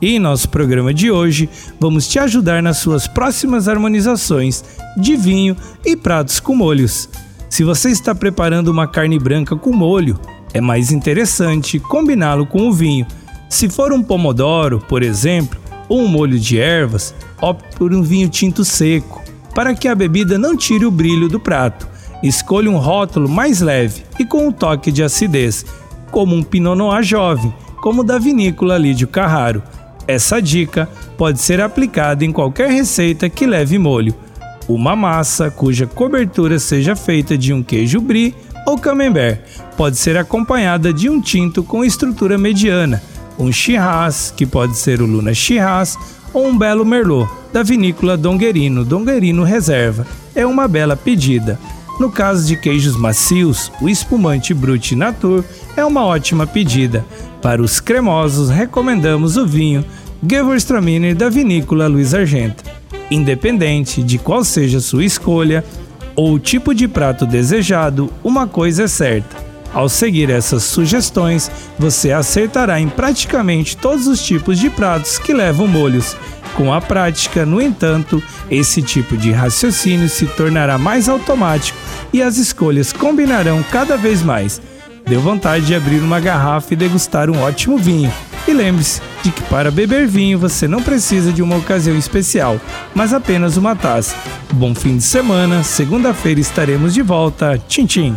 E em nosso programa de hoje, vamos te ajudar nas suas próximas harmonizações de vinho e pratos com molhos. Se você está preparando uma carne branca com molho, é mais interessante combiná-lo com o vinho. Se for um pomodoro, por exemplo, ou um molho de ervas, opte por um vinho tinto seco para que a bebida não tire o brilho do prato. Escolha um rótulo mais leve e com um toque de acidez, como um Pinot Noir jovem, como o da vinícola Lídio Carraro. Essa dica pode ser aplicada em qualquer receita que leve molho. Uma massa cuja cobertura seja feita de um queijo brie ou camembert pode ser acompanhada de um tinto com estrutura mediana, um Shiraz, que pode ser o Luna Shiraz, ou um belo Merlot, da vinícola Donguerino, Donguerino Reserva. É uma bela pedida. No caso de queijos macios, o espumante Brut Natur é uma ótima pedida. Para os cremosos, recomendamos o vinho Gewürztraminer da vinícola Luiz Argenta. Independente de qual seja sua escolha ou o tipo de prato desejado, uma coisa é certa ao seguir essas sugestões, você acertará em praticamente todos os tipos de pratos que levam molhos. Com a prática, no entanto, esse tipo de raciocínio se tornará mais automático e as escolhas combinarão cada vez mais. Deu vontade de abrir uma garrafa e degustar um ótimo vinho. E lembre-se de que para beber vinho você não precisa de uma ocasião especial, mas apenas uma taça. Bom fim de semana, segunda-feira estaremos de volta. Tchim, tchim.